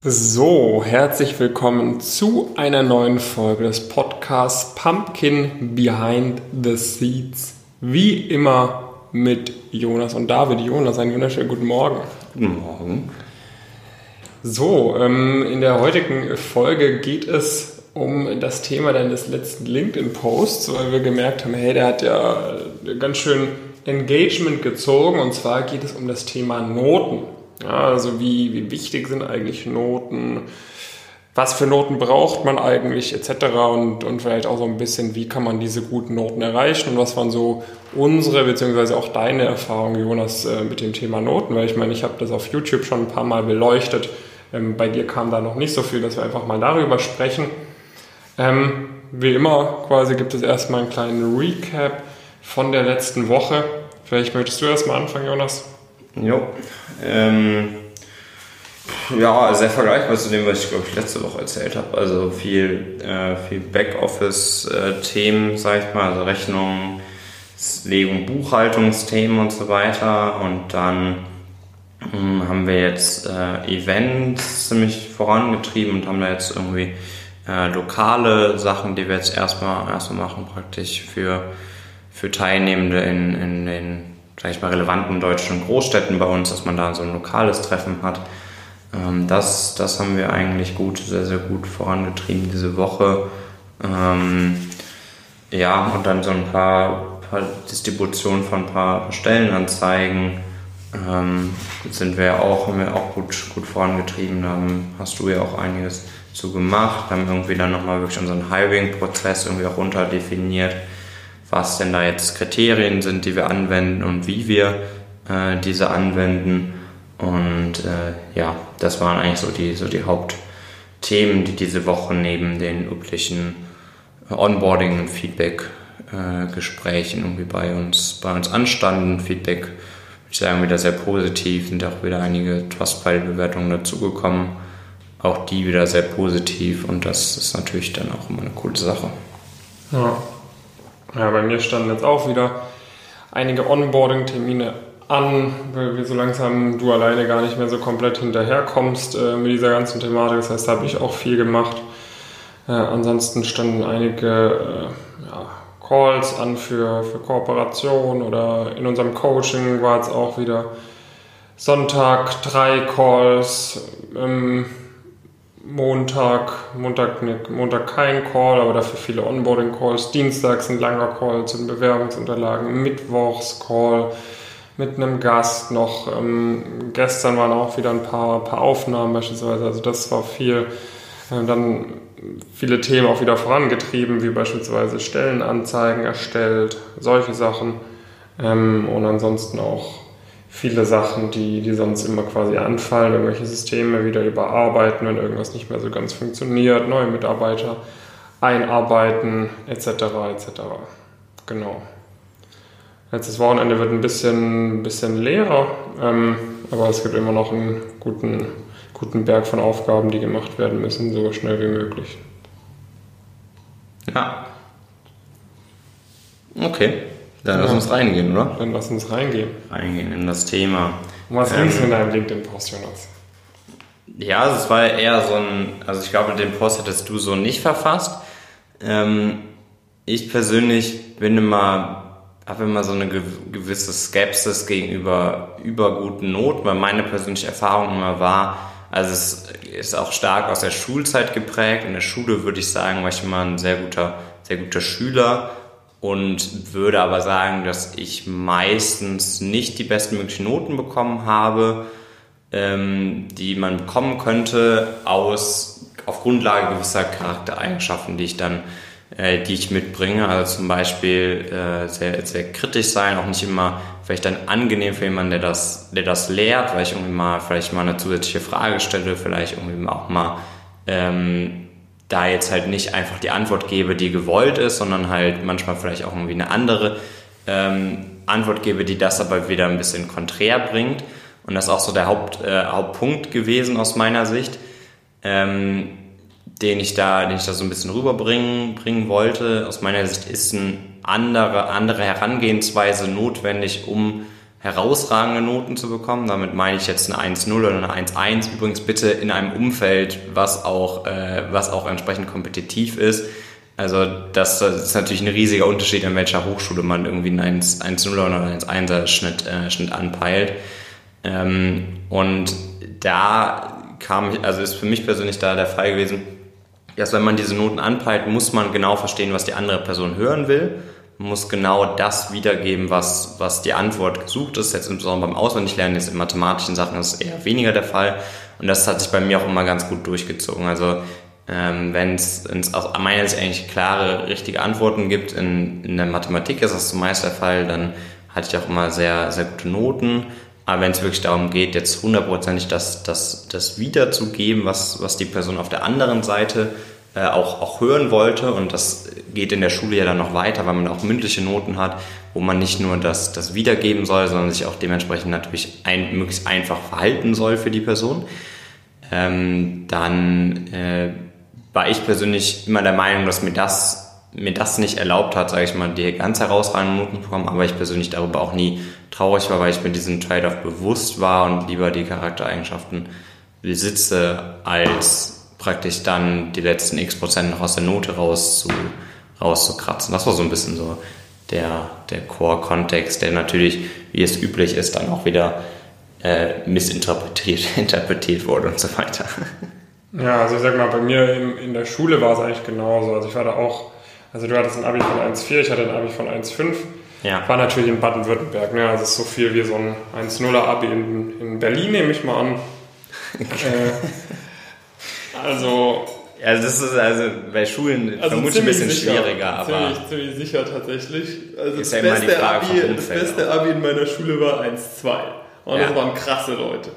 So, herzlich willkommen zu einer neuen Folge des Podcasts Pumpkin Behind the Seeds. Wie immer mit Jonas und David. Jonas, einen wunderschönen guten Morgen. Guten Morgen. So, ähm, in der heutigen Folge geht es um das Thema deines letzten LinkedIn-Posts, weil wir gemerkt haben, hey, der hat ja ganz schön Engagement gezogen und zwar geht es um das Thema Noten. Ja, also wie, wie wichtig sind eigentlich Noten? Was für Noten braucht man eigentlich etc. Und, und vielleicht auch so ein bisschen, wie kann man diese guten Noten erreichen und was waren so unsere beziehungsweise auch deine Erfahrungen, Jonas, äh, mit dem Thema Noten? Weil ich meine, ich habe das auf YouTube schon ein paar Mal beleuchtet. Ähm, bei dir kam da noch nicht so viel, dass wir einfach mal darüber sprechen. Ähm, wie immer quasi gibt es erstmal einen kleinen Recap von der letzten Woche. Vielleicht möchtest du erstmal anfangen, Jonas? Jo. Ähm, ja, sehr vergleichbar zu dem, was ich glaube ich letzte Woche erzählt habe. Also viel, äh, viel Backoffice-Themen, sag ich mal, also Rechnungen, Legung, Buchhaltungsthemen und so weiter. Und dann mh, hm, haben wir jetzt äh, Events ziemlich vorangetrieben und haben da jetzt irgendwie äh, lokale Sachen, die wir jetzt erstmal, erstmal machen, praktisch für, für Teilnehmende in, in den sag ich mal, relevanten deutschen Großstädten bei uns, dass man da so ein lokales Treffen hat. Ähm, das, das haben wir eigentlich gut, sehr, sehr gut vorangetrieben diese Woche. Ähm, ja, und dann so ein paar, paar Distributionen von ein paar Stellenanzeigen ähm, sind wir auch, haben wir auch gut, gut vorangetrieben. Da hast du ja auch einiges zu gemacht, haben irgendwie dann nochmal wirklich unseren Hiring-Prozess irgendwie auch runterdefiniert. definiert was denn da jetzt Kriterien sind, die wir anwenden und wie wir äh, diese anwenden. Und äh, ja, das waren eigentlich so die, so die Hauptthemen, die diese Woche neben den üblichen Onboarding- und Feedback-Gesprächen äh, irgendwie bei uns, bei uns anstanden. Feedback, würde ich sagen, wieder sehr positiv, sind auch wieder einige Trustpilot-Bewertungen dazugekommen. Auch die wieder sehr positiv und das ist natürlich dann auch immer eine coole Sache. Ja. Ja, bei mir standen jetzt auch wieder einige Onboarding-Termine an, weil wir so langsam du alleine gar nicht mehr so komplett hinterherkommst äh, mit dieser ganzen Thematik. Das heißt, da habe ich auch viel gemacht. Äh, ansonsten standen einige äh, ja, Calls an für, für Kooperation oder in unserem Coaching war jetzt auch wieder Sonntag drei Calls. Ähm, Montag, Montag, Montag kein Call, aber dafür viele Onboarding-Calls. Dienstags ein langer Call zu den Bewerbungsunterlagen. Mittwochs Call mit einem Gast noch. Ähm, gestern waren auch wieder ein paar, paar Aufnahmen beispielsweise. Also das war viel. Äh, dann viele Themen auch wieder vorangetrieben, wie beispielsweise Stellenanzeigen erstellt, solche Sachen. Ähm, und ansonsten auch viele Sachen, die, die sonst immer quasi anfallen, irgendwelche Systeme wieder überarbeiten, wenn irgendwas nicht mehr so ganz funktioniert, neue Mitarbeiter einarbeiten, etc. etc. Genau. Letztes Wochenende wird ein bisschen, bisschen leerer, ähm, aber es gibt immer noch einen guten, guten Berg von Aufgaben, die gemacht werden müssen, so schnell wie möglich. Ja. Okay. Dann lass uns reingehen, oder? Dann lass uns reingehen. Reingehen in das Thema. Und was ähm, liest du in deinem LinkedIn-Post, Jonas? Ja, also es war eher so ein, also ich glaube, den Post hättest du so nicht verfasst. Ähm, ich persönlich bin immer, habe immer so eine gewisse Skepsis gegenüber überguten Noten, weil meine persönliche Erfahrung immer war, also es ist auch stark aus der Schulzeit geprägt. In der Schule würde ich sagen, war ich immer ein sehr guter, sehr guter Schüler und würde aber sagen, dass ich meistens nicht die besten möglichen Noten bekommen habe, ähm, die man bekommen könnte aus auf Grundlage gewisser Charaktereigenschaften, die ich dann, äh, die ich mitbringe. Also zum Beispiel äh, sehr, sehr kritisch sein, auch nicht immer vielleicht dann angenehm für jemanden, der das, der das lehrt, weil ich irgendwie mal vielleicht mal eine zusätzliche Frage stelle, vielleicht irgendwie auch mal ähm, da jetzt halt nicht einfach die Antwort gebe, die gewollt ist, sondern halt manchmal vielleicht auch irgendwie eine andere ähm, Antwort gebe, die das aber wieder ein bisschen konträr bringt. Und das ist auch so der Haupt, äh, Hauptpunkt gewesen aus meiner Sicht, ähm, den ich da, den ich da so ein bisschen rüberbringen bringen wollte. Aus meiner Sicht ist eine andere, andere Herangehensweise notwendig, um herausragende Noten zu bekommen. Damit meine ich jetzt eine 1-0 oder eine 1-1. Übrigens bitte in einem Umfeld, was auch, äh, was auch entsprechend kompetitiv ist. Also das, das ist natürlich ein riesiger Unterschied, in welcher Hochschule man irgendwie einen 1-0 oder einen 1-1er Schnitt, äh, Schnitt anpeilt. Ähm, und da kam, also ist für mich persönlich da der Fall gewesen, dass wenn man diese Noten anpeilt, muss man genau verstehen, was die andere Person hören will muss genau das wiedergeben, was, was die Antwort gesucht ist. Jetzt insbesondere beim Auswendiglernen, jetzt in mathematischen Sachen ist eher weniger der Fall. Und das hat sich bei mir auch immer ganz gut durchgezogen. Also ähm, wenn es aus meiner Sicht eigentlich klare, richtige Antworten gibt, in, in der Mathematik ist das zumeist der Fall, dann hatte ich auch immer sehr, sehr gute Noten. Aber wenn es wirklich darum geht, jetzt hundertprozentig das, das, das wiederzugeben, was, was die Person auf der anderen Seite äh, auch, auch hören wollte. Und das geht in der Schule ja dann noch weiter, weil man auch mündliche Noten hat, wo man nicht nur das, das wiedergeben soll, sondern sich auch dementsprechend natürlich ein, möglichst einfach verhalten soll für die Person. Ähm, dann äh, war ich persönlich immer der Meinung, dass mir das mir das nicht erlaubt hat, sage ich mal, die ganz herausragenden Noten zu bekommen, aber ich persönlich darüber auch nie traurig war, weil ich mir diesen Trade-off bewusst war und lieber die Charaktereigenschaften besitze, als praktisch dann die letzten x Prozent noch aus der Note raus zu, rauszukratzen. Das war so ein bisschen so der, der Core-Kontext, der natürlich, wie es üblich ist, dann auch wieder äh, missinterpretiert interpretiert wurde und so weiter. Ja, also ich sag mal, bei mir in, in der Schule war es eigentlich genauso. Also ich war da auch, also du hattest ein Abi von 1,4, ich hatte ein Abi von 1,5. Ja. War natürlich in Baden-Württemberg, ne? Also es ist so viel wie so ein 1,0er Abi in, in Berlin, nehme ich mal an. äh, also. Ja, das ist also bei Schulen also vermutlich ein bisschen sicher, schwieriger, aber. Ziemlich, ziemlich sicher tatsächlich. Also das, ja beste Abi, das beste Abi in meiner Schule war 1-2. Und ja. das waren krasse Leute.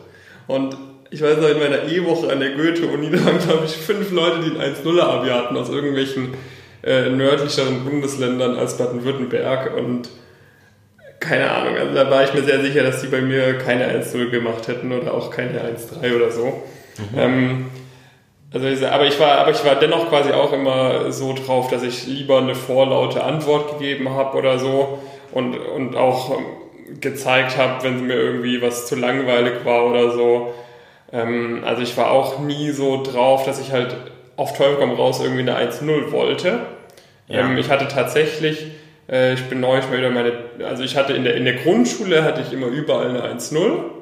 Und ich weiß noch, in meiner E-Woche an der Goethe-Uni, da waren, glaube ich, fünf Leute, die ein 1-0er-Abi hatten aus irgendwelchen äh, nördlicheren Bundesländern als Baden-Württemberg. Und keine Ahnung, also da war ich mir sehr sicher, dass die bei mir keine 1-0 gemacht hätten oder auch keine 1-3 oder so. Mhm. Ähm, also aber ich war, aber ich war dennoch quasi auch immer so drauf, dass ich lieber eine vorlaute Antwort gegeben habe oder so und, und auch gezeigt habe, wenn mir irgendwie was zu langweilig war oder so. Ähm, also ich war auch nie so drauf, dass ich halt auf Teufel komm raus irgendwie eine 1-0 wollte. Ja. Ähm, ich hatte tatsächlich, äh, ich bin neulich mal wieder meine, also ich hatte in der, in der Grundschule hatte ich immer überall eine 1-0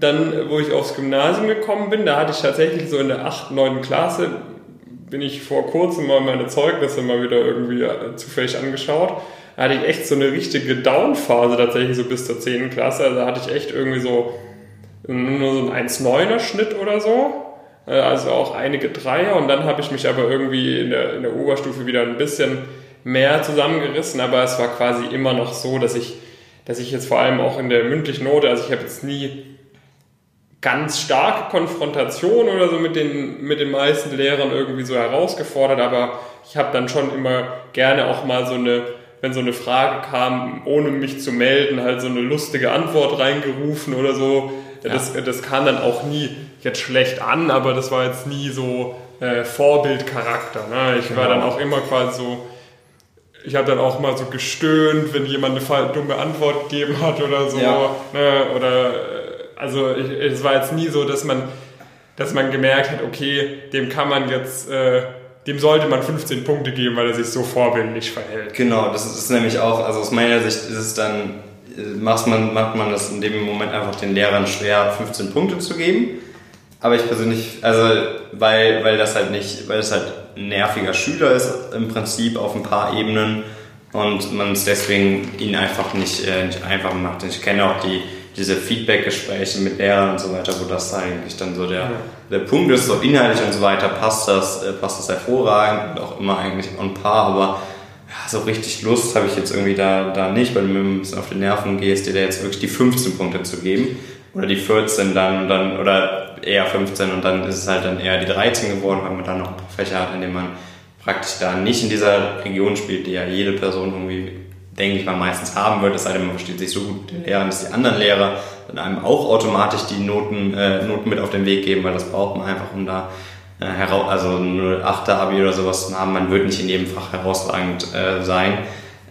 dann, wo ich aufs Gymnasium gekommen bin, da hatte ich tatsächlich so in der 8., 9. Klasse, bin ich vor kurzem mal meine Zeugnisse mal wieder irgendwie äh, zufällig angeschaut. Da hatte ich echt so eine richtige Down-Phase tatsächlich so bis zur 10. Klasse. Also da hatte ich echt irgendwie so nur so ein 1,9er Schnitt oder so. Äh, also auch einige Dreier. Und dann habe ich mich aber irgendwie in der, in der Oberstufe wieder ein bisschen mehr zusammengerissen. Aber es war quasi immer noch so, dass ich, dass ich jetzt vor allem auch in der mündlichen Note, also ich habe jetzt nie ganz starke Konfrontation oder so mit den, mit den meisten Lehrern irgendwie so herausgefordert, aber ich habe dann schon immer gerne auch mal so eine, wenn so eine Frage kam, ohne mich zu melden, halt so eine lustige Antwort reingerufen oder so. Ja. Das, das kam dann auch nie jetzt schlecht an, aber das war jetzt nie so äh, Vorbildcharakter. Ne? Ich genau. war dann auch immer quasi so, ich habe dann auch mal so gestöhnt, wenn jemand eine dumme Antwort gegeben hat oder so. Ja. Ne? Oder also ich, es war jetzt nie so, dass man, dass man gemerkt hat, okay, dem kann man jetzt, äh, dem sollte man 15 Punkte geben, weil er sich so vorbildlich verhält. Genau, das ist nämlich auch, also aus meiner Sicht ist es dann, äh, macht man, macht man das in dem Moment einfach den Lehrern schwer, 15 Punkte zu geben. Aber ich persönlich, also weil, weil das halt nicht, weil das halt ein nerviger Schüler ist im Prinzip auf ein paar Ebenen und man es deswegen ihn einfach nicht, äh, nicht einfach macht. Ich kenne auch die diese Feedback-Gespräche mit Lehrern und so weiter, wo das eigentlich dann so der, ja. der Punkt ist, so inhaltlich und so weiter, passt das, äh, passt das hervorragend und auch immer eigentlich on par, aber ja, so richtig Lust habe ich jetzt irgendwie da, da nicht, weil du mir ein bisschen auf die Nerven gehst, dir da jetzt wirklich die 15 Punkte zu geben oder die 14 dann und dann oder eher 15 und dann ist es halt dann eher die 13 geworden, weil man dann noch ein paar Fächer hat, in denen man praktisch da nicht in dieser Region spielt, die ja jede Person irgendwie denke ich mal, meistens haben wird, es sei denn, man versteht sich so gut mit den Lehrern, dass die anderen Lehrer dann einem auch automatisch die Noten, äh, Noten mit auf den Weg geben, weil das braucht man einfach, um da äh, heraus, also ein 8er Abi oder sowas zu haben. Man wird nicht in jedem Fach herausragend äh, sein.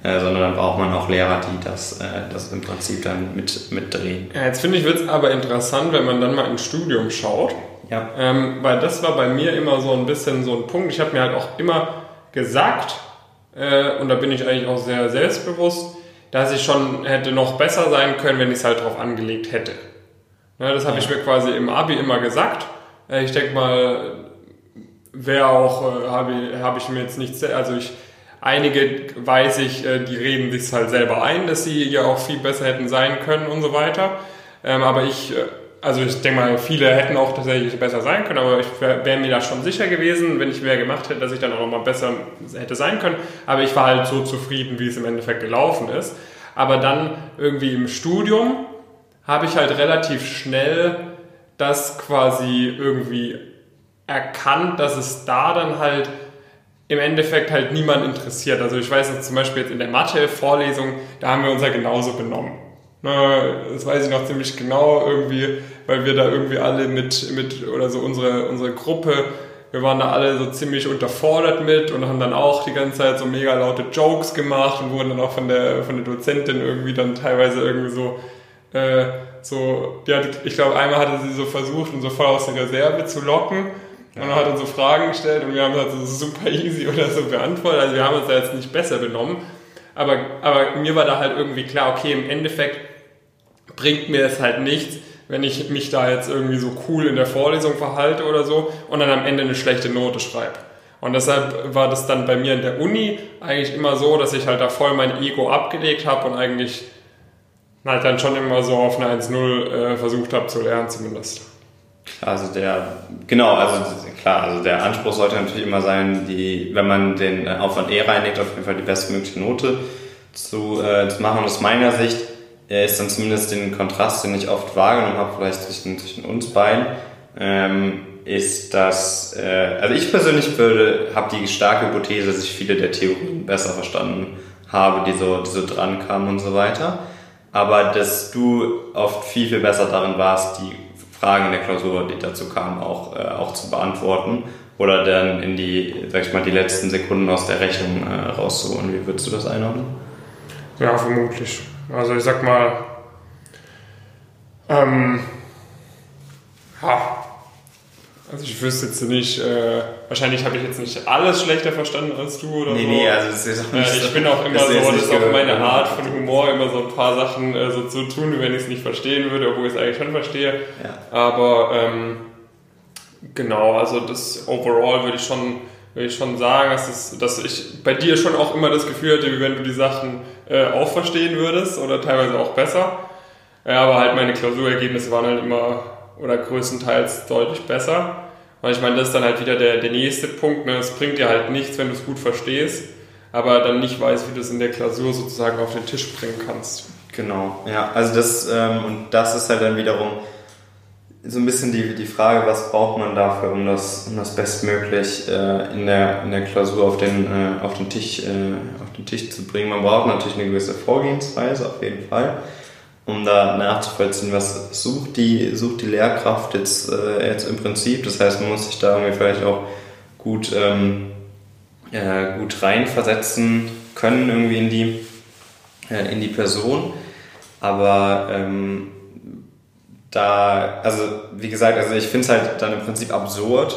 äh, sondern dann braucht man auch Lehrer, die das, äh, das im Prinzip dann mit, mitdrehen. Ja, jetzt finde ich, wird es aber interessant, wenn man dann mal ins Studium schaut. Ja. Ähm, weil das war bei mir immer so ein bisschen so ein Punkt. Ich habe mir halt auch immer gesagt, äh, und da bin ich eigentlich auch sehr selbstbewusst, dass ich schon hätte noch besser sein können, wenn ich es halt drauf angelegt hätte. Ja, das habe ja. ich mir quasi im Abi immer gesagt. Äh, ich denke mal, wäre auch, äh, habe ich, hab ich mir jetzt nichts, also ich, einige weiß ich, äh, die reden sich halt selber ein, dass sie ja auch viel besser hätten sein können und so weiter. Ähm, aber ich, äh, also ich denke mal, viele hätten auch tatsächlich besser sein können, aber ich wäre wär mir da schon sicher gewesen, wenn ich mehr gemacht hätte, dass ich dann auch noch mal besser hätte sein können. Aber ich war halt so zufrieden, wie es im Endeffekt gelaufen ist. Aber dann irgendwie im Studium habe ich halt relativ schnell das quasi irgendwie erkannt, dass es da dann halt im Endeffekt halt niemand interessiert. Also ich weiß jetzt zum Beispiel jetzt in der Mathe-Vorlesung, da haben wir uns ja genauso benommen. Das weiß ich noch ziemlich genau irgendwie, weil wir da irgendwie alle mit, mit oder so unsere, unsere Gruppe, wir waren da alle so ziemlich unterfordert mit und haben dann auch die ganze Zeit so mega laute Jokes gemacht und wurden dann auch von der, von der Dozentin irgendwie dann teilweise irgendwie so, äh, so, die hat, ich glaube einmal hatte sie so versucht, uns so voll aus der Reserve zu locken und hat uns so Fragen gestellt und wir haben das so super easy oder so beantwortet. Also wir haben uns da jetzt nicht besser benommen. Aber, aber mir war da halt irgendwie klar, okay, im Endeffekt bringt mir es halt nichts, wenn ich mich da jetzt irgendwie so cool in der Vorlesung verhalte oder so und dann am Ende eine schlechte Note schreibe. Und deshalb war das dann bei mir in der Uni eigentlich immer so, dass ich halt da voll mein Ego abgelegt habe und eigentlich halt dann schon immer so auf eine 1-0 äh, versucht habe zu lernen zumindest. Also der, genau, also klar, also der Anspruch sollte natürlich immer sein, die, wenn man den Aufwand eh reinlegt, auf jeden Fall die bestmögliche Note zu, äh, zu machen. Und aus meiner Sicht äh, ist dann zumindest den Kontrast, den ich oft wahrgenommen habe, vielleicht zwischen, zwischen uns beiden, ähm, ist, dass, äh, also ich persönlich würde, habe die starke Hypothese, dass ich viele der Theorien besser verstanden habe, die so, die so dran kamen und so weiter. Aber dass du oft viel, viel besser darin warst, die Fragen in der Klausur, die dazu kamen, auch, äh, auch zu beantworten oder dann in die, sag ich mal, die letzten Sekunden aus der Rechnung äh, rauszuholen. Wie würdest du das einordnen? Ja, vermutlich. Also ich sag mal, ähm, ha, also ich wüsste jetzt nicht, äh, wahrscheinlich habe ich jetzt nicht alles schlechter verstanden als du oder nee, so. Nee, also das ist auch nicht äh, Ich bin auch immer so, das ist auch meine Art von Humor, immer so ein paar Sachen äh, so zu tun, wenn ich es nicht verstehen würde, obwohl ich es eigentlich schon verstehe. Ja. Aber ähm, genau, also das overall würde ich schon würde ich schon sagen, dass, es, dass ich bei dir schon auch immer das Gefühl hatte, wie wenn du die Sachen äh, auch verstehen würdest oder teilweise auch besser. Ja, aber halt meine Klausurergebnisse waren halt immer oder größtenteils deutlich besser. Und ich meine, das ist dann halt wieder der, der nächste Punkt. Ne? Es bringt dir halt nichts, wenn du es gut verstehst, aber dann nicht weißt, wie du es in der Klausur sozusagen auf den Tisch bringen kannst. Genau, ja. Also das, ähm, und das ist halt dann wiederum so ein bisschen die, die Frage, was braucht man dafür, um das, um das bestmöglich äh, in, der, in der Klausur auf den, äh, auf, den Tisch, äh, auf den Tisch zu bringen. Man braucht natürlich eine gewisse Vorgehensweise, auf jeden Fall um da nachzuvollziehen, was sucht die, sucht die Lehrkraft jetzt, äh, jetzt im Prinzip. Das heißt, man muss sich da irgendwie vielleicht auch gut, ähm, äh, gut reinversetzen können irgendwie in die, äh, in die Person. Aber ähm, da, also wie gesagt, also ich finde es halt dann im Prinzip absurd,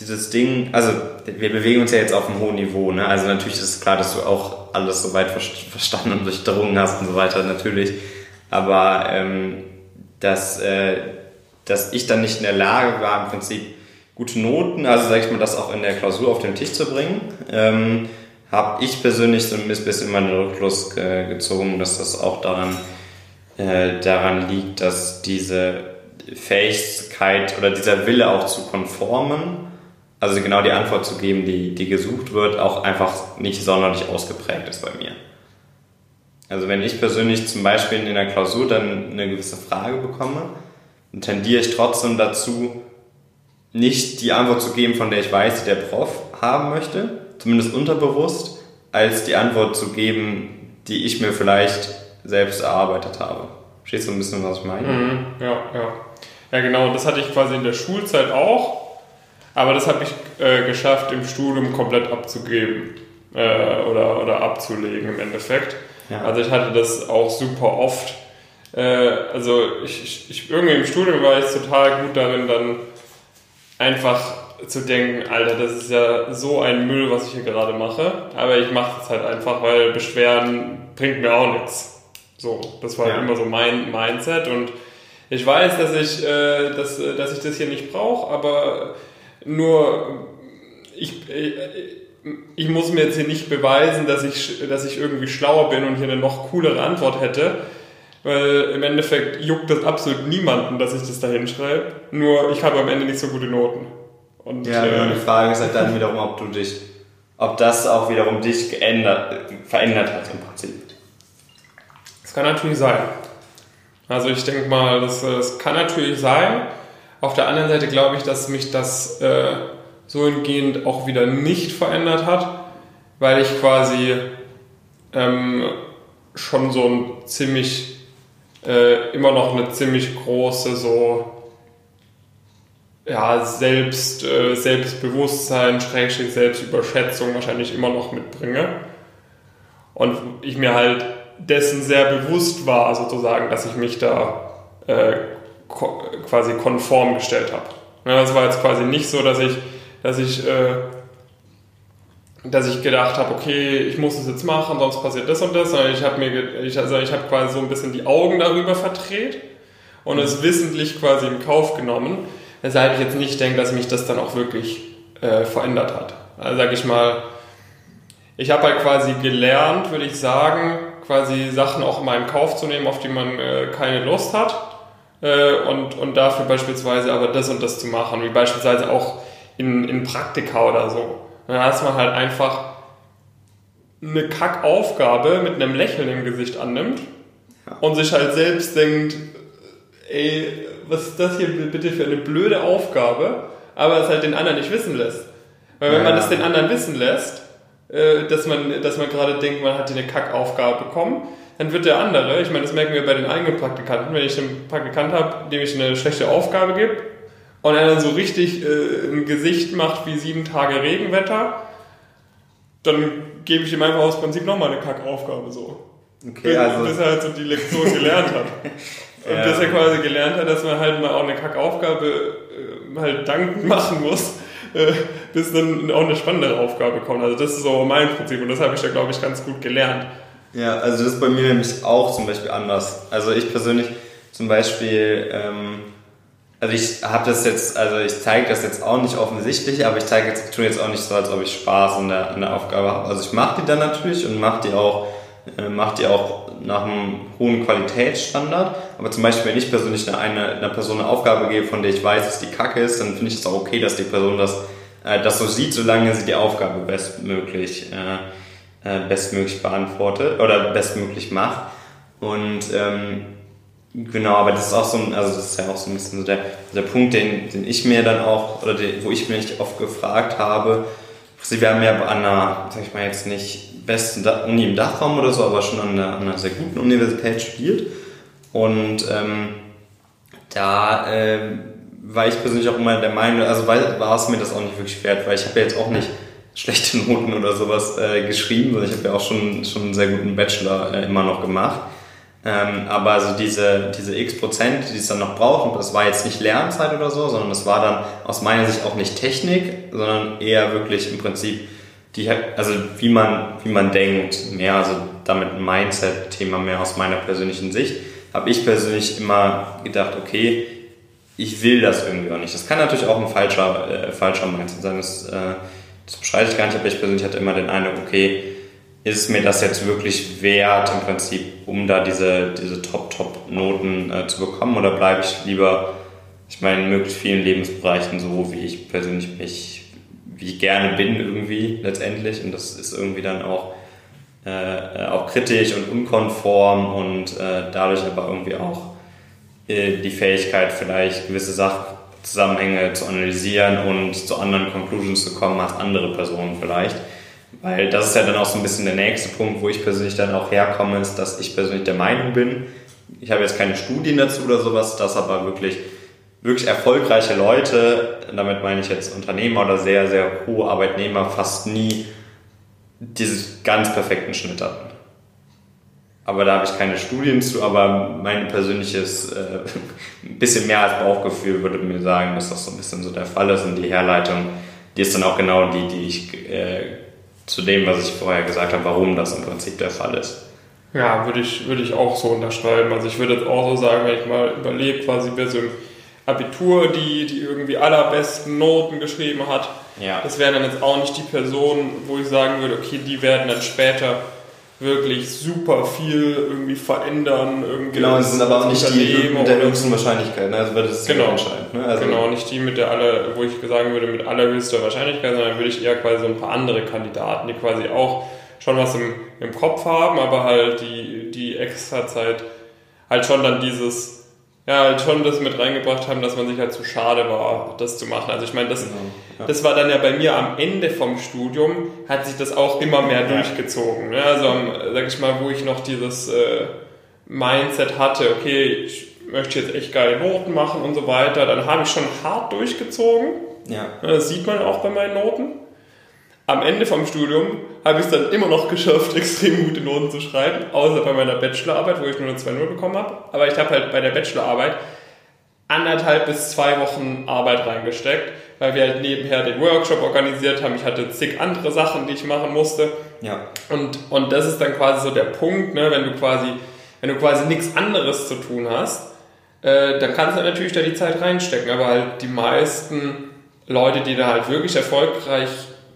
dieses Ding, also wir bewegen uns ja jetzt auf einem hohen Niveau, ne? Also natürlich ist es klar, dass du auch alles so weit verstanden und durchdrungen hast und so weiter, natürlich. Aber ähm, dass, äh, dass ich dann nicht in der Lage war, im Prinzip gute Noten, also sag ich mal, das auch in der Klausur auf den Tisch zu bringen, ähm, habe ich persönlich so ein bisschen meinen Rückschluss äh, gezogen, dass das auch daran, äh, daran liegt, dass diese Fähigkeit oder dieser Wille auch zu konformen, also genau die Antwort zu geben, die, die gesucht wird, auch einfach nicht sonderlich ausgeprägt ist bei mir. Also wenn ich persönlich zum Beispiel in der Klausur dann eine gewisse Frage bekomme, dann tendiere ich trotzdem dazu, nicht die Antwort zu geben, von der ich weiß, die der Prof haben möchte, zumindest unterbewusst, als die Antwort zu geben, die ich mir vielleicht selbst erarbeitet habe. Verstehst du ein bisschen, was ich meine? Mhm, ja, ja. Ja, genau, das hatte ich quasi in der Schulzeit auch, aber das habe ich äh, geschafft, im Studium komplett abzugeben. äh, oder, oder abzulegen im Endeffekt. Ja. Also ich hatte das auch super oft. Äh, also ich, ich, ich, irgendwie im Studium war ich total gut darin, dann einfach zu denken, Alter, das ist ja so ein Müll, was ich hier gerade mache. Aber ich mache es halt einfach, weil Beschweren bringt mir auch nichts. So, das war ja. immer so mein Mindset und ich weiß, dass ich, äh, dass, dass ich das hier nicht brauche, aber nur ich, ich, ich muss mir jetzt hier nicht beweisen, dass ich, dass ich irgendwie schlauer bin und hier eine noch coolere Antwort hätte. Weil im Endeffekt juckt das absolut niemanden, dass ich das da hinschreibe. Nur ich habe am Ende nicht so gute Noten. Und, ja, äh, die Frage ist halt dann wiederum, ob du dich, ob das auch wiederum dich geändert, verändert hat im Prinzip. Kann natürlich sein. Also ich denke mal, das, das kann natürlich sein. Auf der anderen Seite glaube ich, dass mich das äh, so hingehend auch wieder nicht verändert hat, weil ich quasi ähm, schon so ein ziemlich, äh, immer noch eine ziemlich große so ja, Selbst, äh, Selbstbewusstsein, Schrägstrich Selbstüberschätzung wahrscheinlich immer noch mitbringe. Und ich mir halt dessen sehr bewusst war, sozusagen, dass ich mich da äh, ko quasi konform gestellt habe. Ja, das war jetzt quasi nicht so, dass ich dass ich, äh, dass ich gedacht habe, okay, ich muss es jetzt machen, sonst passiert das und das, sondern ich habe mir, ich, also ich habe quasi so ein bisschen die Augen darüber verdreht und es wissentlich quasi in Kauf genommen, weshalb ich jetzt nicht denke, dass mich das dann auch wirklich äh, verändert hat. Also sage ich mal, ich habe halt quasi gelernt, würde ich sagen, quasi Sachen auch mal in Kauf zu nehmen, auf die man äh, keine Lust hat äh, und, und dafür beispielsweise aber das und das zu machen, wie beispielsweise auch in, in Praktika oder so. Da ist man halt einfach eine Kackaufgabe mit einem Lächeln im Gesicht annimmt ja. und sich halt selbst denkt, ey, was ist das hier bitte für eine blöde Aufgabe, aber es halt den anderen nicht wissen lässt. Weil wenn ja. man das den anderen wissen lässt, dass man, dass man gerade denkt, man hat hier eine Kackaufgabe bekommen, dann wird der andere, ich meine, das merken wir bei den eigenen Praktikanten, wenn ich einen Praktikant habe, dem ich eine schlechte Aufgabe gebe, und er dann so richtig äh, ein Gesicht macht wie sieben Tage Regenwetter, dann gebe ich ihm einfach aus Prinzip nochmal eine Kackaufgabe so. Okay, bis, also bis er halt so die Lektion gelernt hat. Und ja. bis er quasi gelernt hat, dass man halt mal auch eine Kackaufgabe äh, halt dankend machen muss, äh, bis dann auch eine spannendere Aufgabe kommt. Also das ist so mein Prinzip und das habe ich da, glaube ich, ganz gut gelernt. Ja, also das ist bei mir nämlich auch zum Beispiel anders. Also ich persönlich zum Beispiel... Ähm, also ich habe das jetzt, also ich zeige das jetzt auch nicht offensichtlich, aber ich zeige jetzt, tue jetzt auch nicht so, als ob ich Spaß an der, an der Aufgabe habe. Also ich mache die dann natürlich und mache die auch, äh, mache die auch nach einem hohen Qualitätsstandard. Aber zum Beispiel, wenn ich persönlich eine, eine, einer Person eine Aufgabe gebe, von der ich weiß, dass die Kacke ist, dann finde ich es auch okay, dass die Person das, äh, das so sieht, solange sie die Aufgabe bestmöglich, äh, äh, bestmöglich beantwortet oder bestmöglich macht. Und ähm, Genau, aber das ist auch so ein, also das ist ja auch so ein bisschen so der, der Punkt, den, den ich mir dann auch, oder den, wo ich mich oft gefragt habe, wir haben ja an einer, sag ich mal jetzt nicht besten Uni im Dachraum oder so, aber schon an einer, einer sehr guten Universität studiert. Und ähm, da äh, war ich persönlich auch immer der Meinung, also war, es mir das auch nicht wirklich wert, weil ich habe ja jetzt auch nicht schlechte Noten oder sowas äh, geschrieben, sondern ich habe ja auch schon, schon einen sehr guten Bachelor äh, immer noch gemacht. Ähm, aber also diese, diese x Prozent, die es dann noch brauchen, das war jetzt nicht Lernzeit oder so, sondern das war dann aus meiner Sicht auch nicht Technik, sondern eher wirklich im Prinzip die, also wie man, wie man denkt, mehr, also damit ein Mindset-Thema mehr aus meiner persönlichen Sicht, habe ich persönlich immer gedacht, okay, ich will das irgendwie auch nicht. Das kann natürlich auch ein falscher, äh, falscher Mindset sein, das, äh, das beschreibe ich gar nicht, aber ich persönlich hatte immer den Eindruck, okay, ist mir das jetzt wirklich wert im Prinzip, um da diese, diese Top-Top-Noten äh, zu bekommen oder bleibe ich lieber, ich meine, in möglichst vielen Lebensbereichen so, wie ich persönlich mich, wie ich gerne bin irgendwie letztendlich. Und das ist irgendwie dann auch, äh, auch kritisch und unkonform und äh, dadurch aber irgendwie auch äh, die Fähigkeit vielleicht gewisse Sachzusammenhänge zu analysieren und zu anderen Conclusions zu kommen als andere Personen vielleicht. Weil das ist ja dann auch so ein bisschen der nächste Punkt, wo ich persönlich dann auch herkomme, ist, dass ich persönlich der Meinung bin, ich habe jetzt keine Studien dazu oder sowas, dass aber wirklich, wirklich erfolgreiche Leute, damit meine ich jetzt Unternehmer oder sehr, sehr hohe Arbeitnehmer, fast nie diesen ganz perfekten Schnitt hatten. Aber da habe ich keine Studien zu, aber mein persönliches, äh, ein bisschen mehr als Bauchgefühl würde mir sagen, dass das so ein bisschen so der Fall ist und die Herleitung, die ist dann auch genau die, die ich äh, zu dem, was ich vorher gesagt habe, warum das im Prinzip der Fall ist. Ja, würde ich, würde ich auch so unterschreiben. Also ich würde auch so sagen, wenn ich mal überlege, quasi so im Abitur die, die irgendwie allerbesten Noten geschrieben hat, ja. das wäre dann jetzt auch nicht die Person, wo ich sagen würde, okay, die werden dann später wirklich super viel irgendwie verändern. Irgendwie genau, es sind aber auch nicht die mit der höchsten Wahrscheinlichkeit, ne? also das ist genau, entscheidend. Ne? Also genau, nicht die mit der aller, wo ich sagen würde, mit allerhöchster Wahrscheinlichkeit, sondern würde ich eher quasi so ein paar andere Kandidaten, die quasi auch schon was im, im Kopf haben, aber halt die, die extra Zeit halt schon dann dieses ja, halt schon das mit reingebracht haben, dass man sich halt zu schade war, das zu machen. Also ich meine, das, genau, ja. das war dann ja bei mir am Ende vom Studium, hat sich das auch immer mehr ja. durchgezogen. Ne? Also sag ich mal, wo ich noch dieses äh, Mindset hatte, okay, ich möchte jetzt echt geile Noten machen und so weiter, dann habe ich schon hart durchgezogen. Ja. Das sieht man auch bei meinen Noten am Ende vom Studium habe ich es dann immer noch geschafft, extrem gute Noten zu schreiben, außer bei meiner Bachelorarbeit, wo ich nur eine 2-0 bekommen habe. Aber ich habe halt bei der Bachelorarbeit anderthalb bis zwei Wochen Arbeit reingesteckt, weil wir halt nebenher den Workshop organisiert haben. Ich hatte zig andere Sachen, die ich machen musste. Ja. Und, und das ist dann quasi so der Punkt, ne, wenn du quasi, wenn du quasi nichts anderes zu tun hast, äh, dann kannst du natürlich da die Zeit reinstecken. Aber halt die meisten Leute, die da halt wirklich erfolgreich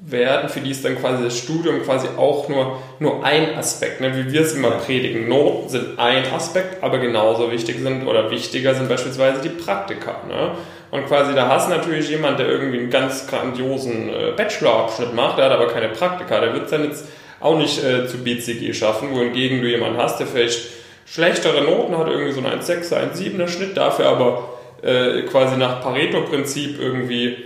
werden, für die ist dann quasi das Studium quasi auch nur, nur ein Aspekt, ne? wie wir es immer predigen. Noten sind ein Aspekt, aber genauso wichtig sind oder wichtiger sind beispielsweise die Praktika. Ne? Und quasi da hast du natürlich jemand, der irgendwie einen ganz grandiosen äh, Bachelorabschnitt macht, der hat aber keine Praktika, der wird es dann jetzt auch nicht äh, zu BCG schaffen, wohingegen du jemanden hast, der vielleicht schlechtere Noten hat, irgendwie so ein 1,6er, 1,7er Schnitt, dafür aber äh, quasi nach Pareto-Prinzip irgendwie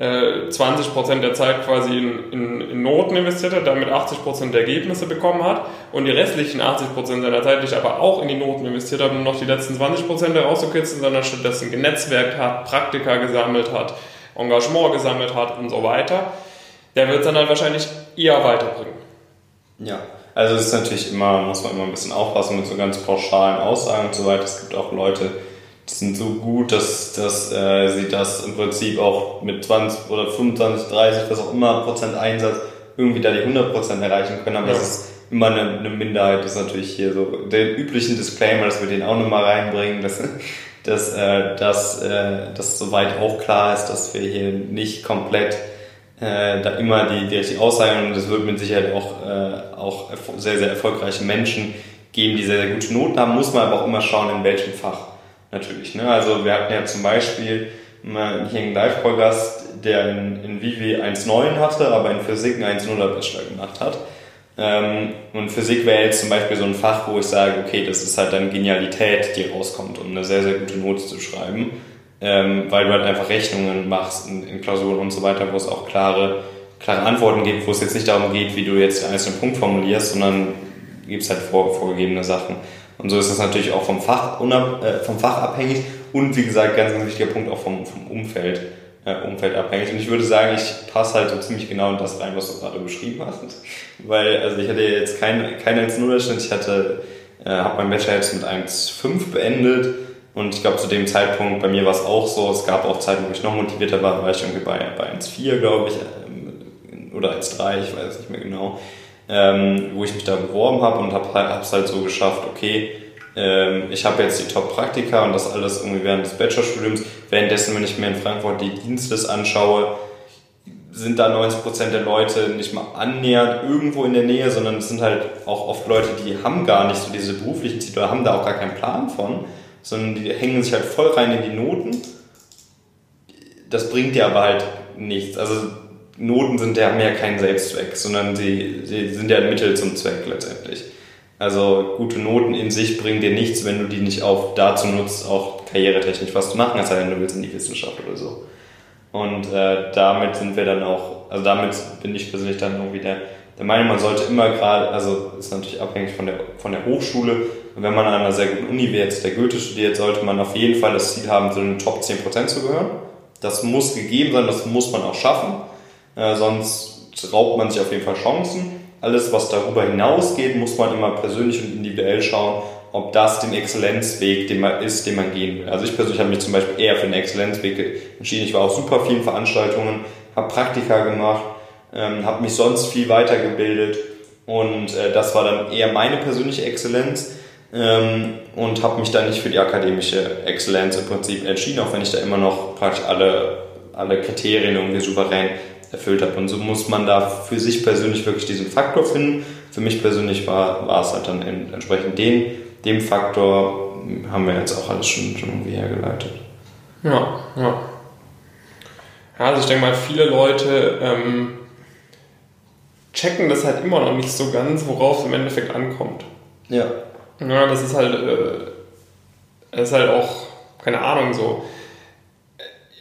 20% äh, der Zeit quasi in, in, in, Noten investiert hat, damit 80% der Ergebnisse bekommen hat und die restlichen 80% seiner Zeit nicht aber auch in die Noten investiert hat, um noch die letzten 20% herauszukitzeln, sondern stattdessen genetzwerkt hat, Praktika gesammelt hat, Engagement gesammelt hat und so weiter, der wird es dann halt wahrscheinlich eher weiterbringen. Ja, also es ist natürlich immer, muss man immer ein bisschen aufpassen mit so ganz pauschalen Aussagen und so weiter. Es gibt auch Leute, sind so gut, dass, dass äh, sie das im Prinzip auch mit 20 oder 25, 30, was auch immer Prozent Einsatz irgendwie da die 100 Prozent erreichen können. Aber ja. das ist immer eine, eine Minderheit. Das ist natürlich hier so den üblichen Disclaimer, dass wir den auch nochmal reinbringen, dass, dass, äh, dass, äh, dass soweit auch klar ist, dass wir hier nicht komplett äh, da immer die, die richtige Aussage und es wird mit Sicherheit auch, äh, auch sehr, sehr erfolgreiche Menschen geben, die sehr, sehr gute Noten haben, muss man aber auch immer schauen, in welchem Fach natürlich. Ne? Also wir hatten ja zum Beispiel mal hier einen Live-Call-Gast, der in, in Vivi 1.9 hatte, aber in Physik einen 1.0er Bachelor gemacht hat. Ähm, und Physik wäre jetzt zum Beispiel so ein Fach, wo ich sage, okay, das ist halt dann Genialität, die rauskommt, um eine sehr, sehr gute Note zu schreiben. Ähm, weil du halt einfach Rechnungen machst in, in Klausuren und so weiter, wo es auch klare, klare Antworten gibt, wo es jetzt nicht darum geht, wie du jetzt den einzelnen Punkt formulierst, sondern gibst halt vor, vorgegebene Sachen. Und so ist es natürlich auch vom Fach, unab, äh, vom Fach abhängig und wie gesagt, ganz, ganz wichtiger Punkt auch vom, vom Umfeld, äh, Umfeld abhängig. Und ich würde sagen, ich passe halt so ziemlich genau in das rein, was du gerade beschrieben hast. Weil, also ich hatte jetzt keinen kein 1-0-Schnitt, ich hatte, äh, habe mein Bachelor jetzt mit 1,5 beendet. Und ich glaube, zu dem Zeitpunkt, bei mir war es auch so, es gab auch Zeiten, wo ich noch motivierter war, war ich irgendwie bei, bei 1,4, glaube ich, ähm, oder 1,3, ich weiß nicht mehr genau ähm, wo ich mich da beworben habe und habe es halt so geschafft, okay, ähm, ich habe jetzt die Top-Praktika und das alles irgendwie während des Bachelorstudiums. Währenddessen, wenn ich mir in Frankfurt die Dienstlist anschaue, sind da 90% der Leute nicht mal annähernd irgendwo in der Nähe, sondern es sind halt auch oft Leute, die haben gar nicht so diese beruflichen Ziele oder haben da auch gar keinen Plan von, sondern die hängen sich halt voll rein in die Noten. Das bringt dir aber halt nichts. Also Noten sind ja, ja keinen Selbstzweck, sondern sie, sie sind ja ein Mittel zum Zweck letztendlich. Also gute Noten in sich bringen dir nichts, wenn du die nicht auch dazu nutzt, auch karrieretechnisch was zu machen, als wenn du willst in die Wissenschaft oder so. Und äh, damit sind wir dann auch, also damit bin ich persönlich dann irgendwie der, der Meinung, man sollte immer gerade, also ist natürlich abhängig von der, von der Hochschule, wenn man an einer sehr guten Uni wie jetzt der Goethe studiert, sollte man auf jeden Fall das Ziel haben, zu den Top 10% zu gehören. Das muss gegeben sein, das muss man auch schaffen. Äh, sonst raubt man sich auf jeden Fall Chancen. Alles, was darüber hinausgeht, muss man immer persönlich und individuell schauen, ob das den Exzellenzweg den man ist, den man gehen will. Also ich persönlich habe mich zum Beispiel eher für den Exzellenzweg entschieden. Ich war auf super vielen Veranstaltungen, habe Praktika gemacht, ähm, habe mich sonst viel weitergebildet und äh, das war dann eher meine persönliche Exzellenz ähm, und habe mich dann nicht für die akademische Exzellenz im Prinzip entschieden, auch wenn ich da immer noch praktisch alle, alle Kriterien irgendwie souverän erfüllt habe. Und so muss man da für sich persönlich wirklich diesen Faktor finden. Für mich persönlich war, war es halt dann entsprechend den, dem Faktor haben wir jetzt auch alles schon, schon irgendwie hergeleitet. Ja, ja. Ja, also ich denke mal, viele Leute ähm, checken das halt immer noch nicht so ganz, worauf es im Endeffekt ankommt. Ja. Ja, das ist halt, äh, das ist halt auch, keine Ahnung, so.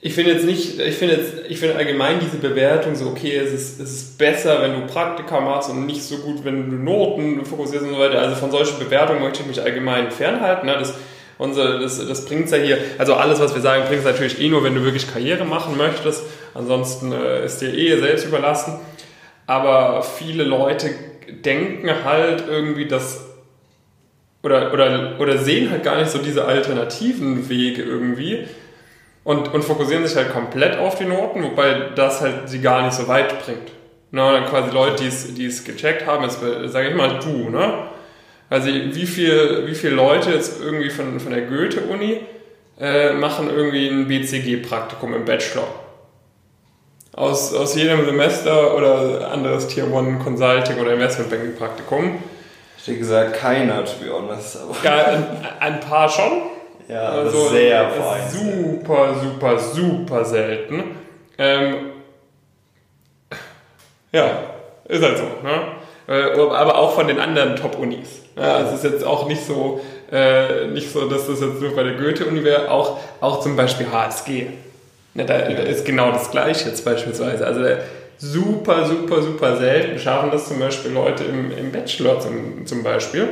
Ich finde jetzt nicht, ich finde jetzt, ich finde allgemein diese Bewertung so, okay, es ist, es ist besser, wenn du Praktika machst und nicht so gut, wenn du Noten fokussierst und so weiter. Also von solchen Bewertungen möchte ich mich allgemein fernhalten. Ne? Das, unser, das, das bringt es ja hier, also alles, was wir sagen, bringt es natürlich eh nur, wenn du wirklich Karriere machen möchtest. Ansonsten äh, ist dir eh selbst überlassen. Aber viele Leute denken halt irgendwie, dass oder, oder, oder sehen halt gar nicht so diese alternativen Wege irgendwie und, und fokussieren sich halt komplett auf die Noten, wobei das halt sie gar nicht so weit bringt. Na, dann quasi Leute, die es gecheckt haben, jetzt sage ich mal du, ne? Also wie viel, wie viele Leute jetzt irgendwie von, von der Goethe-Uni äh, machen irgendwie ein BCG-Praktikum im Bachelor? Aus, aus jedem Semester oder anderes Tier One Consulting oder Investment Banking Praktikum. Ich hätte gesagt, keiner, to be honest. Ja, ein, ein paar schon. Ja, also sehr Super, super, super selten. Ähm, ja, ist halt so. Ne? Äh, aber auch von den anderen Top-Unis. Ja, es ist jetzt auch nicht so, äh, nicht so, dass das jetzt nur bei der Goethe-Uni wäre, auch, auch zum Beispiel HSG. Ne, da, da, ist genau das Gleiche jetzt beispielsweise. Also super, super, super selten schaffen das zum Beispiel Leute im, im Bachelor zum, zum Beispiel.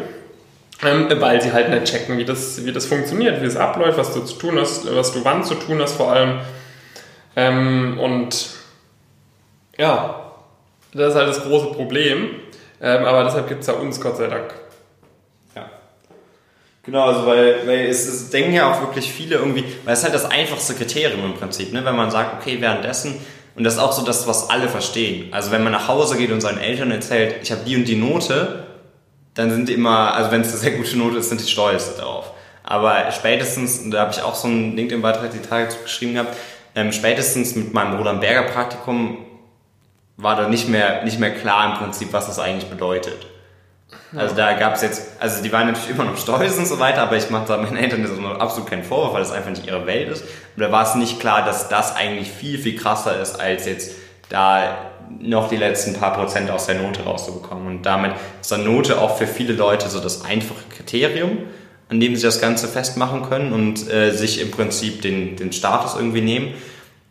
Ähm, weil sie halt nicht checken, wie das, wie das funktioniert, wie es abläuft, was du zu tun hast, was du wann zu tun hast vor allem. Ähm, und ja, das ist halt das große Problem. Ähm, aber deshalb gibt es ja uns, Gott sei Dank. Ja. Genau, also weil, weil es, es denken ja auch wirklich viele irgendwie, weil es halt das einfachste Kriterium im Prinzip, ne? wenn man sagt, okay, währenddessen, und das ist auch so das, was alle verstehen. Also wenn man nach Hause geht und seinen Eltern erzählt, ich habe die und die Note, dann sind die immer, also wenn es eine sehr gute Note ist, sind die stolz darauf. Aber spätestens, und da habe ich auch so einen LinkedIn-Beitrag die Tage geschrieben gehabt, ähm, spätestens mit meinem Roland Berger Praktikum war da nicht mehr, nicht mehr klar im Prinzip, was das eigentlich bedeutet. Also da gab es jetzt, also die waren natürlich immer noch stolz und so weiter, aber ich mache da meinen Eltern das absolut keinen Vorwurf, weil das einfach nicht ihre Welt ist. Und da war es nicht klar, dass das eigentlich viel, viel krasser ist, als jetzt da noch die letzten paar Prozent aus der Note rauszubekommen. Und damit ist dann Note auch für viele Leute so das einfache Kriterium, an dem sie das Ganze festmachen können und äh, sich im Prinzip den, den Status irgendwie nehmen.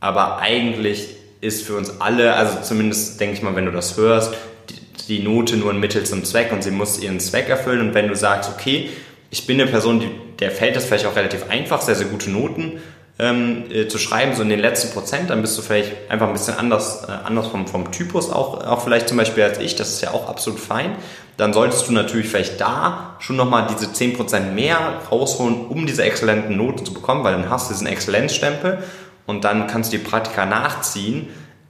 Aber eigentlich ist für uns alle, also zumindest denke ich mal, wenn du das hörst, die, die Note nur ein Mittel zum Zweck und sie muss ihren Zweck erfüllen. Und wenn du sagst, okay, ich bin eine Person, die, der fällt das vielleicht auch relativ einfach, sehr, sehr gute Noten ähm, äh, zu schreiben, so in den letzten Prozent, dann bist du vielleicht einfach ein bisschen anders, äh, anders vom, vom Typus, auch, auch vielleicht zum Beispiel als ich, das ist ja auch absolut fein. Dann solltest du natürlich vielleicht da schon nochmal diese 10% mehr rausholen, um diese exzellenten Noten zu bekommen, weil dann hast du diesen Exzellenzstempel und dann kannst du die Praktika nachziehen.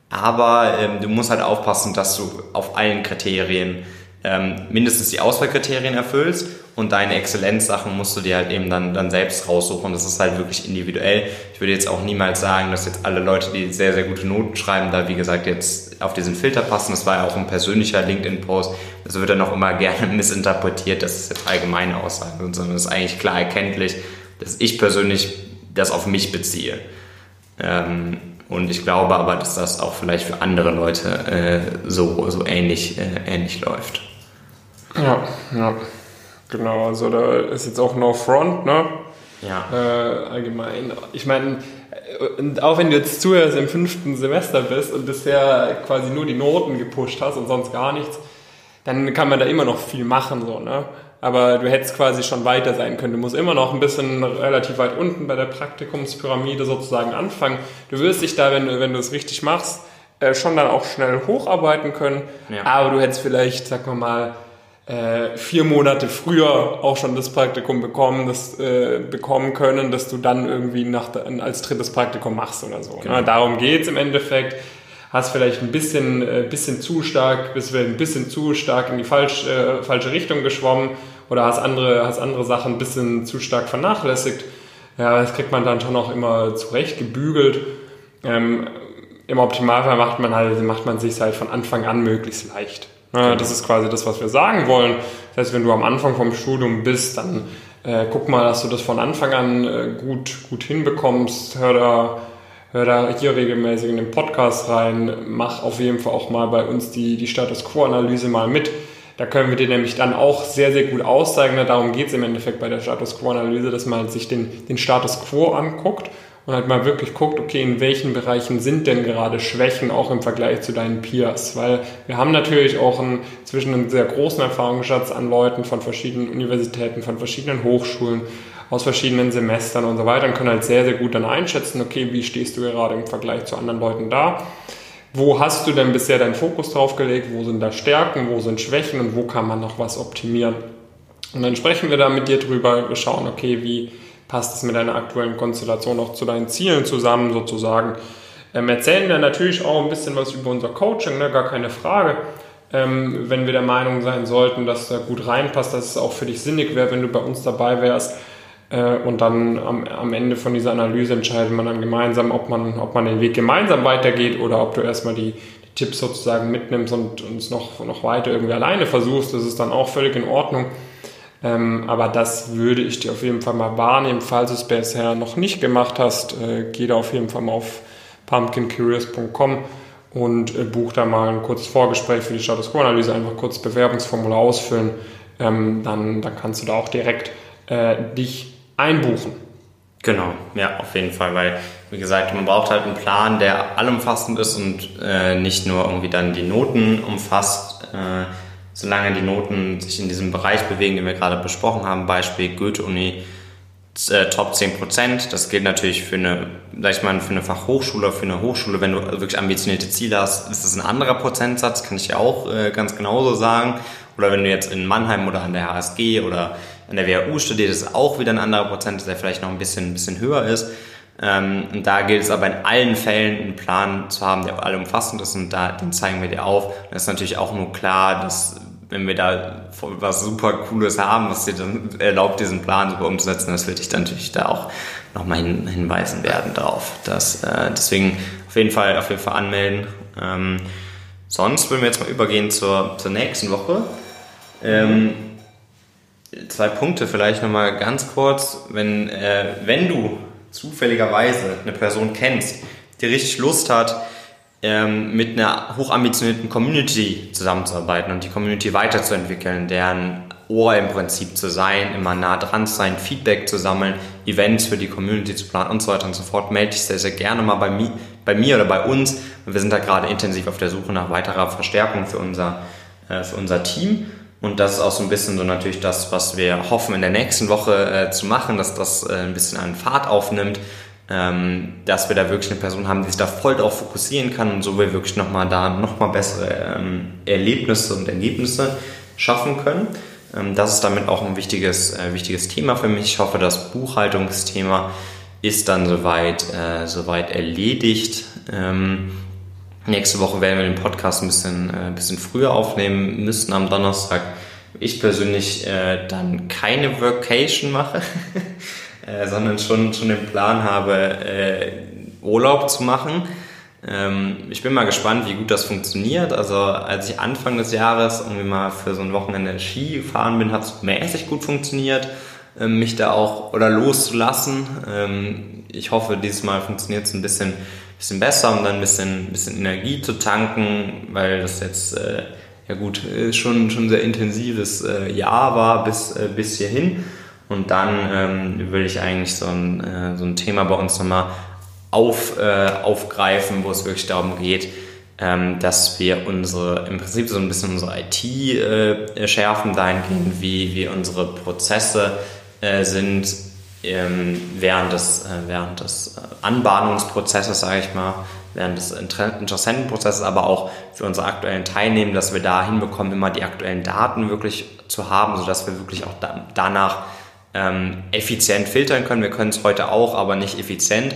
Aber ähm, du musst halt aufpassen, dass du auf allen Kriterien ähm, mindestens die Auswahlkriterien erfüllst und deine Exzellenzsachen musst du dir halt eben dann, dann selbst raussuchen. Das ist halt wirklich individuell. Ich würde jetzt auch niemals sagen, dass jetzt alle Leute, die sehr, sehr gute Noten schreiben, da wie gesagt jetzt auf diesen Filter passen. Das war ja auch ein persönlicher LinkedIn-Post. Das wird dann auch immer gerne missinterpretiert, dass es jetzt allgemeine Aussagen sind, sondern es ist eigentlich klar erkenntlich, dass ich persönlich das auf mich beziehe. Ähm, und ich glaube aber, dass das auch vielleicht für andere Leute äh, so, so ähnlich, äh, ähnlich läuft. Ja, ja. Genau, also da ist jetzt auch No Front, ne? Ja. Äh, allgemein. Ich meine, äh, auch wenn du jetzt zuhörst im fünften Semester bist und bisher quasi nur die Noten gepusht hast und sonst gar nichts, dann kann man da immer noch viel machen, so, ne? aber du hättest quasi schon weiter sein können. Du musst immer noch ein bisschen relativ weit unten bei der Praktikumspyramide sozusagen anfangen. Du wirst dich da, wenn du, wenn du es richtig machst, äh, schon dann auch schnell hocharbeiten können. Ja. Aber du hättest vielleicht, sag mal äh, vier Monate früher auch schon das Praktikum bekommen, das, äh, bekommen können, dass du dann irgendwie nach, als drittes Praktikum machst oder so. Ne? Genau. Ne? Darum geht's im Endeffekt. Hast vielleicht ein bisschen, äh, bisschen zu stark, bist ein bisschen zu stark in die falsch, äh, falsche Richtung geschwommen oder hast andere, hast andere Sachen ein bisschen zu stark vernachlässigt. Ja, das kriegt man dann schon auch immer zurecht gebügelt. Ähm, Im Optimalfall macht man halt, macht man sich halt von Anfang an möglichst leicht. Ja, das ist quasi das, was wir sagen wollen. Das heißt, wenn du am Anfang vom Studium bist, dann äh, guck mal, dass du das von Anfang an äh, gut, gut hinbekommst. Hör da, hör da hier regelmäßig in den Podcast rein. Mach auf jeden Fall auch mal bei uns die, die Status Quo-Analyse mal mit. Da können wir dir nämlich dann auch sehr, sehr gut auszeigen. Darum geht es im Endeffekt bei der Status Quo-Analyse, dass man sich den, den Status Quo anguckt und halt mal wirklich guckt, okay, in welchen Bereichen sind denn gerade Schwächen auch im Vergleich zu deinen Peers? Weil wir haben natürlich auch einen, zwischen einen sehr großen Erfahrungsschatz an Leuten von verschiedenen Universitäten, von verschiedenen Hochschulen, aus verschiedenen Semestern und so weiter und können halt sehr, sehr gut dann einschätzen, okay, wie stehst du gerade im Vergleich zu anderen Leuten da? Wo hast du denn bisher deinen Fokus drauf gelegt? Wo sind da Stärken? Wo sind Schwächen? Und wo kann man noch was optimieren? Und dann sprechen wir da mit dir drüber. Wir schauen, okay, wie, passt es mit deiner aktuellen Konstellation auch zu deinen Zielen zusammen sozusagen. Ähm, erzählen wir natürlich auch ein bisschen was über unser Coaching, ne? gar keine Frage. Ähm, wenn wir der Meinung sein sollten, dass da gut reinpasst, dass es auch für dich sinnig wäre, wenn du bei uns dabei wärst. Äh, und dann am, am, Ende von dieser Analyse entscheidet man dann gemeinsam, ob man, ob man den Weg gemeinsam weitergeht oder ob du erstmal die, die Tipps sozusagen mitnimmst und uns noch, noch weiter irgendwie alleine versuchst. Das ist dann auch völlig in Ordnung. Ähm, aber das würde ich dir auf jeden Fall mal wahrnehmen. Falls du es bisher noch nicht gemacht hast, äh, geh da auf jeden Fall mal auf pumpkincurious.com und äh, buch da mal ein kurzes Vorgespräch für die Status Quo-Analyse, einfach kurz Bewerbungsformular ausfüllen. Ähm, dann, dann kannst du da auch direkt äh, dich einbuchen. Genau, ja, auf jeden Fall, weil, wie gesagt, man braucht halt einen Plan, der allumfassend ist und äh, nicht nur irgendwie dann die Noten umfasst, äh, solange die Noten sich in diesem Bereich bewegen, den wir gerade besprochen haben, Beispiel Goethe-Uni, äh, Top 10%. Das gilt natürlich für eine, sag ich mal, für eine Fachhochschule, für eine Hochschule, wenn du wirklich ambitionierte Ziele hast, ist das ein anderer Prozentsatz, kann ich dir auch äh, ganz genauso sagen. Oder wenn du jetzt in Mannheim oder an der HSG oder an der WHU studierst, ist auch wieder ein anderer Prozentsatz, der vielleicht noch ein bisschen, ein bisschen höher ist. Ähm, und da gilt es aber in allen Fällen einen Plan zu haben, der allumfassend ist und da, den zeigen wir dir auf. Das ist natürlich auch nur klar, dass wenn wir da was super Cooles haben, was dir dann erlaubt, diesen Plan super umzusetzen, das würde ich dann natürlich da auch nochmal hin, hinweisen werden drauf. Das, äh, deswegen auf jeden Fall, auf jeden Fall anmelden. Ähm, sonst würden wir jetzt mal übergehen zur, zur nächsten Woche. Ähm, zwei Punkte vielleicht nochmal ganz kurz. Wenn, äh, wenn du zufälligerweise eine Person kennst, die richtig Lust hat, ähm, mit einer hochambitionierten Community zusammenzuarbeiten und die Community weiterzuentwickeln, deren Ohr im Prinzip zu sein, immer nah dran zu sein, Feedback zu sammeln, Events für die Community zu planen und so weiter und so fort, melde dich sehr, sehr gerne mal bei, mi bei mir oder bei uns. Wir sind da gerade intensiv auf der Suche nach weiterer Verstärkung für unser, äh, für unser Team. Und das ist auch so ein bisschen so natürlich das, was wir hoffen in der nächsten Woche äh, zu machen, dass das äh, ein bisschen an Fahrt aufnimmt ähm, dass wir da wirklich eine Person haben, die sich da voll drauf fokussieren kann und so wir wirklich nochmal da nochmal bessere ähm, Erlebnisse und Ergebnisse schaffen können. Ähm, das ist damit auch ein wichtiges, äh, wichtiges Thema für mich. Ich hoffe, das Buchhaltungsthema ist dann soweit, äh, soweit erledigt. Ähm, nächste Woche werden wir den Podcast ein bisschen, äh, bisschen früher aufnehmen müssen am Donnerstag. Ich persönlich äh, dann keine Workation mache. äh, sondern schon, schon den Plan habe, äh, Urlaub zu machen. Ähm, ich bin mal gespannt, wie gut das funktioniert. Also als ich Anfang des Jahres irgendwie mal für so ein Wochenende Ski gefahren bin, hat es mäßig gut funktioniert, äh, mich da auch oder loszulassen. Ähm, ich hoffe, dieses Mal funktioniert es ein bisschen, bisschen besser, um dann ein bisschen, bisschen Energie zu tanken, weil das jetzt äh, ja gut, schon, schon ein sehr intensives äh, Jahr war bis, äh, bis hierhin. Und dann ähm, will ich eigentlich so ein, äh, so ein Thema bei uns nochmal auf, äh, aufgreifen, wo es wirklich darum geht, ähm, dass wir unsere, im Prinzip so ein bisschen unsere IT äh, schärfen, dahingehend, wie, wie unsere Prozesse äh, sind ähm, während des, äh, während des Anbahnungsprozesses, sage ich mal, während des Interessentenprozesses, aber auch für unsere aktuellen Teilnehmer, dass wir da hinbekommen, immer die aktuellen Daten wirklich zu haben, sodass wir wirklich auch da, danach ähm, effizient filtern können. Wir können es heute auch, aber nicht effizient.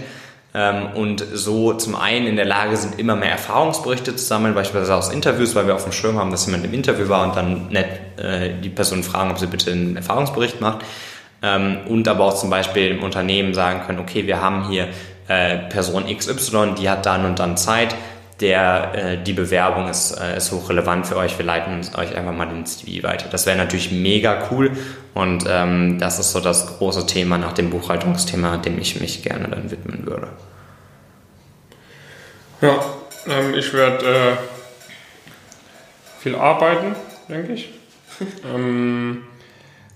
Ähm, und so zum einen in der Lage sind, immer mehr Erfahrungsberichte zu sammeln, beispielsweise aus Interviews, weil wir auf dem Schirm haben, dass jemand im Interview war und dann nett äh, die Person fragen, ob sie bitte einen Erfahrungsbericht macht. Ähm, und aber auch zum Beispiel im Unternehmen sagen können, okay, wir haben hier äh, Person XY, die hat dann und dann Zeit, der, äh, die Bewerbung ist, äh, ist hochrelevant für euch, wir leiten euch einfach mal den CV weiter. Das wäre natürlich mega cool und ähm, das ist so das große Thema nach dem Buchhaltungsthema, dem ich mich gerne dann widmen würde. Ja, ähm, ich werde äh, viel arbeiten, denke ich. ähm,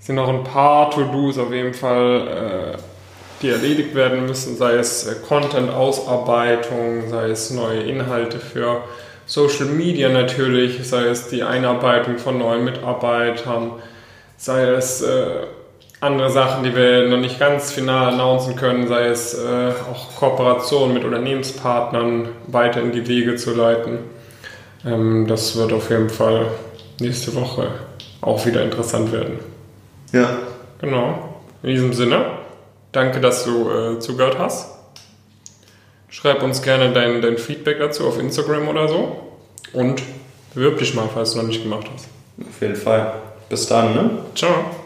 sind noch ein paar To-Dos auf jeden Fall, äh, die erledigt werden müssen, sei es äh, Content-Ausarbeitung, sei es neue Inhalte für Social Media natürlich, sei es die Einarbeitung von neuen Mitarbeitern, sei es äh, andere Sachen, die wir noch nicht ganz final announcen können, sei es äh, auch Kooperationen mit Unternehmenspartnern weiter in die Wege zu leiten. Ähm, das wird auf jeden Fall nächste Woche auch wieder interessant werden. Ja. Genau. In diesem Sinne, danke, dass du äh, zugehört hast. Schreib uns gerne dein, dein Feedback dazu auf Instagram oder so. Und bewirb dich mal, falls du noch nicht gemacht hast. Auf jeden Fall. Bis dann, ne? Ciao.